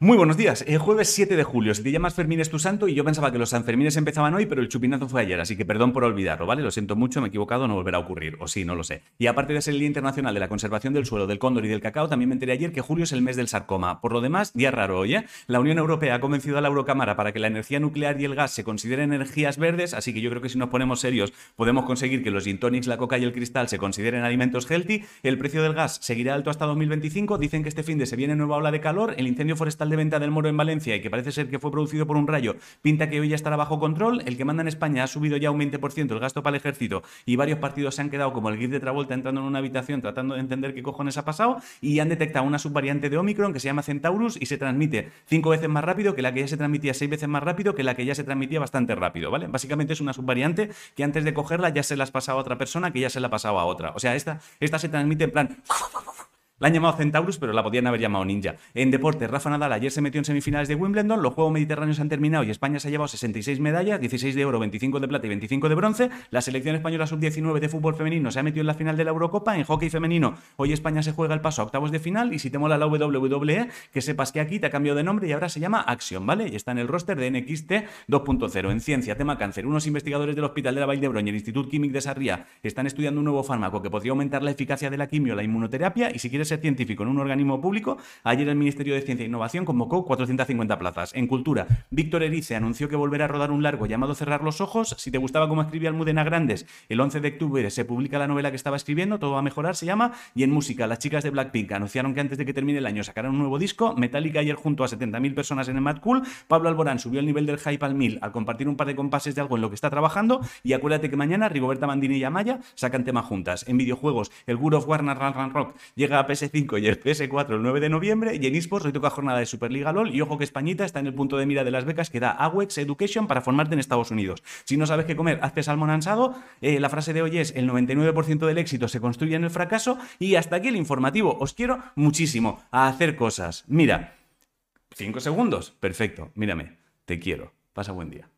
Muy buenos días. El jueves 7 de julio. Si te llamas Fermín es tu santo y yo pensaba que los Sanfermines empezaban hoy, pero el chupinazo fue ayer, así que perdón por olvidarlo, ¿vale? Lo siento mucho, me he equivocado, no volverá a ocurrir. O sí, no lo sé. Y aparte de ser el Día Internacional de la Conservación del Suelo, del Cóndor y del Cacao, también me enteré ayer que julio es el mes del sarcoma. Por lo demás, día raro hoy, ¿eh? La Unión Europea ha convencido a la Eurocámara para que la energía nuclear y el gas se consideren energías verdes, así que yo creo que si nos ponemos serios podemos conseguir que los gin tonics, la coca y el cristal se consideren alimentos healthy. El precio del gas seguirá alto hasta 2025. Dicen que este fin de se viene nueva ola de calor. El incendio forestal de venta del Moro en Valencia y que parece ser que fue producido por un rayo, pinta que hoy ya estará bajo control. El que manda en España ha subido ya un 20% el gasto para el ejército y varios partidos se han quedado como el GIF de Travolta entrando en una habitación tratando de entender qué cojones ha pasado y han detectado una subvariante de Omicron que se llama Centaurus y se transmite cinco veces más rápido que la que ya se transmitía seis veces más rápido que la que ya se transmitía bastante rápido, ¿vale? Básicamente es una subvariante que antes de cogerla ya se la has pasado a otra persona que ya se la ha pasado a otra. O sea, esta, esta se transmite en plan la han llamado Centaurus, pero la podían haber llamado Ninja. En deporte, Rafa Nadal ayer se metió en semifinales de Wimbledon, los Juegos Mediterráneos han terminado y España se ha llevado 66 medallas, 16 de oro, 25 de plata y 25 de bronce. La selección española sub-19 de fútbol femenino se ha metido en la final de la Eurocopa. En hockey femenino, hoy España se juega el paso a octavos de final y si te mola la WWE, que sepas que aquí te ha cambiado de nombre y ahora se llama Action, ¿vale? Y está en el roster de NXT 2.0. En ciencia, tema cáncer, unos investigadores del Hospital de la Vall d'Hebron y el Instituto Químico de Sarriá están estudiando un nuevo fármaco que podría aumentar la eficacia de la quimio, la inmunoterapia y si quieres ser científico en un organismo público, ayer el Ministerio de Ciencia e Innovación convocó 450 plazas. En Cultura, Víctor Erice anunció que volverá a rodar un largo llamado Cerrar los Ojos. Si te gustaba cómo escribía Almudena Grandes, el 11 de octubre se publica la novela que estaba escribiendo, Todo va a mejorar, se llama. Y en música, las chicas de Blackpink anunciaron que antes de que termine el año sacarán un nuevo disco. Metallica ayer junto a 70.000 personas en el Mad Cool. Pablo Alborán subió el nivel del hype al 1000 al compartir un par de compases de algo en lo que está trabajando. Y acuérdate que mañana Rigoberta Bandini y Amaya sacan tema juntas. En videojuegos, el Good of Run Run Rock llega a PS5 y el PS4 el 9 de noviembre y en eSports hoy toca jornada de Superliga LOL y ojo que Españita está en el punto de mira de las becas que da AWEX Education para formarte en Estados Unidos. Si no sabes qué comer, hazte salmón ansado. Eh, la frase de hoy es el 99% del éxito se construye en el fracaso y hasta aquí el informativo. Os quiero muchísimo a hacer cosas. Mira, cinco segundos, perfecto, mírame, te quiero. Pasa buen día.